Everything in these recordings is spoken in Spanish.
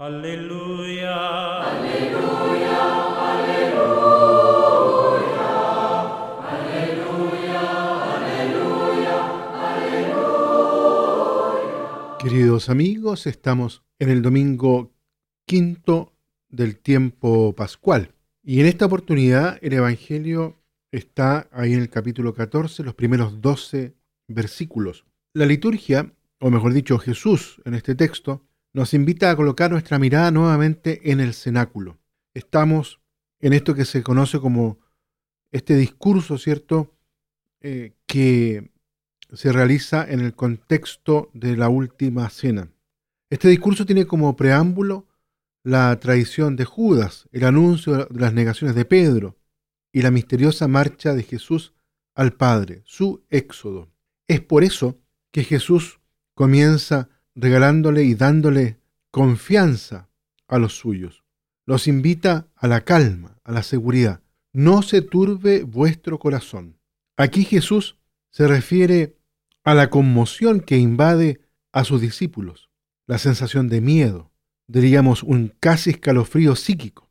Aleluya. Aleluya, aleluya, aleluya, aleluya, aleluya. Queridos amigos, estamos en el domingo quinto del tiempo pascual. Y en esta oportunidad el Evangelio está ahí en el capítulo 14, los primeros 12 versículos. La liturgia, o mejor dicho Jesús en este texto, nos invita a colocar nuestra mirada nuevamente en el cenáculo. Estamos en esto que se conoce como este discurso, ¿cierto?, eh, que se realiza en el contexto de la última cena. Este discurso tiene como preámbulo la tradición de Judas, el anuncio de las negaciones de Pedro y la misteriosa marcha de Jesús al Padre, su éxodo. Es por eso que Jesús comienza regalándole y dándole confianza a los suyos. Los invita a la calma, a la seguridad. No se turbe vuestro corazón. Aquí Jesús se refiere a la conmoción que invade a sus discípulos, la sensación de miedo, diríamos un casi escalofrío psíquico.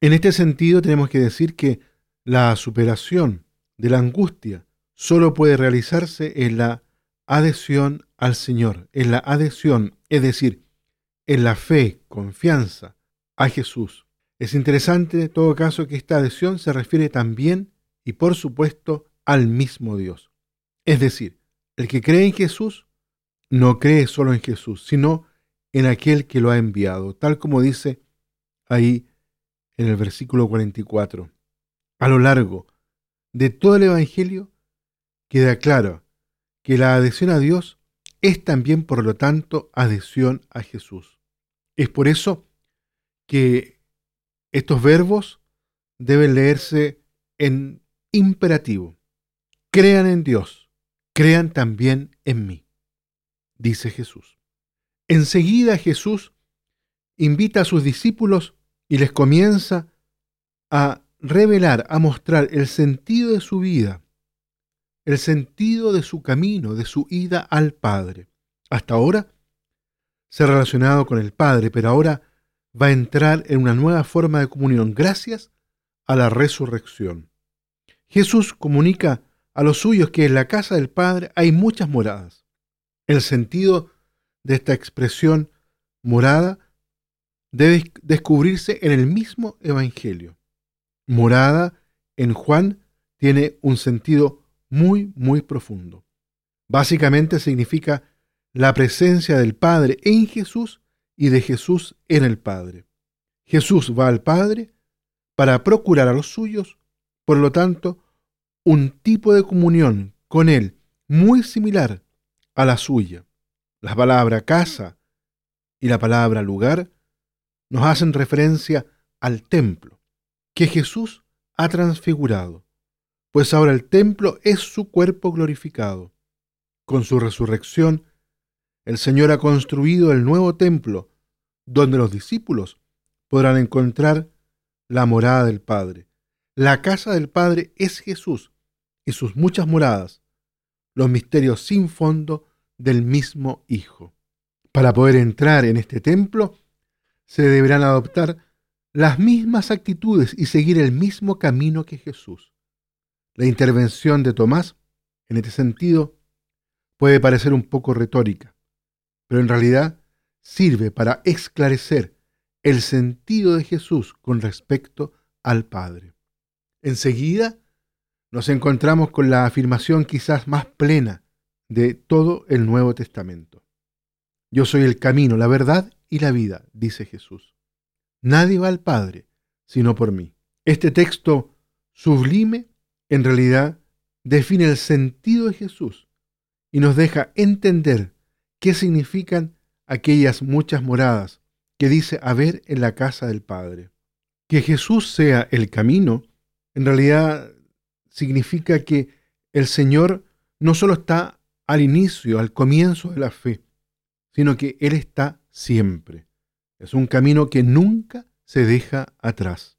En este sentido tenemos que decir que la superación de la angustia solo puede realizarse en la adhesión al Señor, en la adhesión, es decir, en la fe, confianza a Jesús. Es interesante en todo caso que esta adhesión se refiere también y por supuesto al mismo Dios. Es decir, el que cree en Jesús no cree solo en Jesús, sino en aquel que lo ha enviado, tal como dice ahí en el versículo 44. A lo largo de todo el Evangelio queda claro que la adhesión a Dios es también, por lo tanto, adhesión a Jesús. Es por eso que estos verbos deben leerse en imperativo. Crean en Dios, crean también en mí, dice Jesús. Enseguida Jesús invita a sus discípulos y les comienza a revelar, a mostrar el sentido de su vida el sentido de su camino, de su ida al Padre. Hasta ahora se ha relacionado con el Padre, pero ahora va a entrar en una nueva forma de comunión gracias a la resurrección. Jesús comunica a los suyos que en la casa del Padre hay muchas moradas. El sentido de esta expresión morada debe descubrirse en el mismo Evangelio. Morada en Juan tiene un sentido muy, muy profundo. Básicamente significa la presencia del Padre en Jesús y de Jesús en el Padre. Jesús va al Padre para procurar a los suyos, por lo tanto, un tipo de comunión con Él muy similar a la suya. La palabra casa y la palabra lugar nos hacen referencia al templo que Jesús ha transfigurado pues ahora el templo es su cuerpo glorificado. Con su resurrección, el Señor ha construido el nuevo templo, donde los discípulos podrán encontrar la morada del Padre. La casa del Padre es Jesús y sus muchas moradas, los misterios sin fondo del mismo Hijo. Para poder entrar en este templo, se deberán adoptar las mismas actitudes y seguir el mismo camino que Jesús. La intervención de Tomás, en este sentido, puede parecer un poco retórica, pero en realidad sirve para esclarecer el sentido de Jesús con respecto al Padre. Enseguida nos encontramos con la afirmación quizás más plena de todo el Nuevo Testamento. Yo soy el camino, la verdad y la vida, dice Jesús. Nadie va al Padre sino por mí. Este texto sublime en realidad define el sentido de Jesús y nos deja entender qué significan aquellas muchas moradas que dice haber en la casa del Padre. Que Jesús sea el camino, en realidad significa que el Señor no solo está al inicio, al comienzo de la fe, sino que Él está siempre. Es un camino que nunca se deja atrás.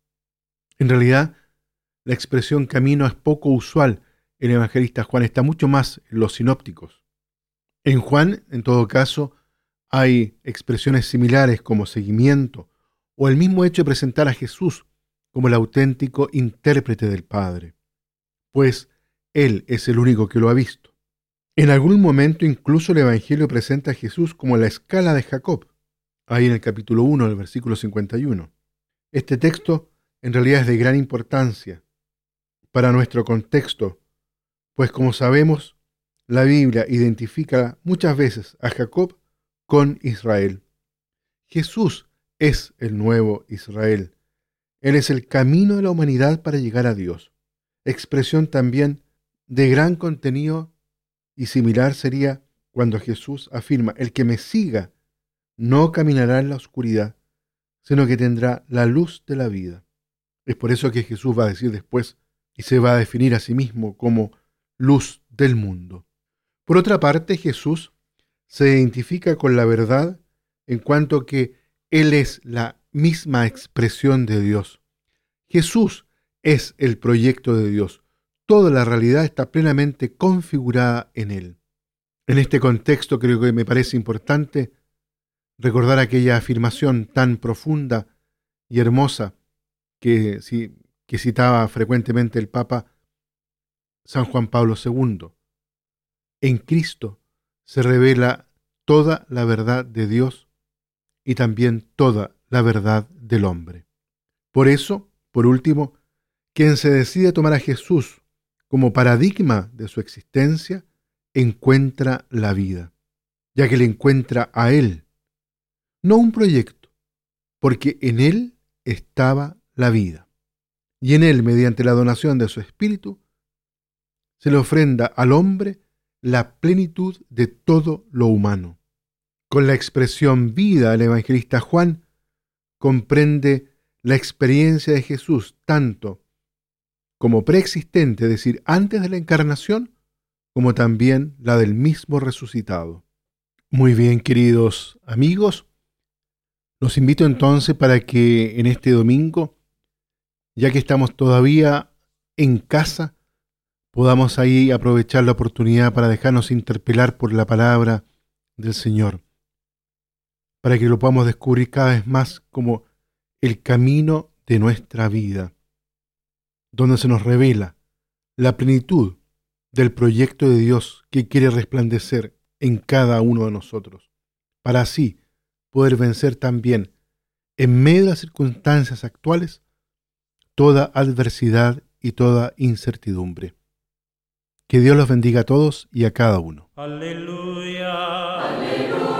En realidad, la expresión camino es poco usual en el evangelista Juan, está mucho más en los sinópticos. En Juan, en todo caso, hay expresiones similares como seguimiento o el mismo hecho de presentar a Jesús como el auténtico intérprete del Padre, pues Él es el único que lo ha visto. En algún momento incluso el Evangelio presenta a Jesús como la escala de Jacob, ahí en el capítulo 1 del versículo 51. Este texto en realidad es de gran importancia para nuestro contexto, pues como sabemos, la Biblia identifica muchas veces a Jacob con Israel. Jesús es el nuevo Israel. Él es el camino de la humanidad para llegar a Dios. Expresión también de gran contenido y similar sería cuando Jesús afirma, el que me siga no caminará en la oscuridad, sino que tendrá la luz de la vida. Es por eso que Jesús va a decir después y se va a definir a sí mismo como luz del mundo. Por otra parte, Jesús se identifica con la verdad en cuanto que Él es la misma expresión de Dios. Jesús es el proyecto de Dios. Toda la realidad está plenamente configurada en Él. En este contexto creo que me parece importante recordar aquella afirmación tan profunda y hermosa que, que citaba frecuentemente el Papa San Juan Pablo II. En Cristo se revela toda la verdad de Dios y también toda la verdad del hombre. Por eso, por último, quien se decide tomar a Jesús como paradigma de su existencia, encuentra la vida, ya que le encuentra a Él no un proyecto, porque en él estaba la vida. Y en él, mediante la donación de su espíritu, se le ofrenda al hombre la plenitud de todo lo humano. Con la expresión vida, el evangelista Juan comprende la experiencia de Jesús tanto como preexistente, es decir, antes de la encarnación, como también la del mismo resucitado. Muy bien, queridos amigos, los invito entonces para que en este domingo, ya que estamos todavía en casa, podamos ahí aprovechar la oportunidad para dejarnos interpelar por la palabra del Señor, para que lo podamos descubrir cada vez más como el camino de nuestra vida, donde se nos revela la plenitud del proyecto de Dios que quiere resplandecer en cada uno de nosotros, para así poder vencer también, en medio de las circunstancias actuales, toda adversidad y toda incertidumbre. Que Dios los bendiga a todos y a cada uno. Aleluya. Aleluya.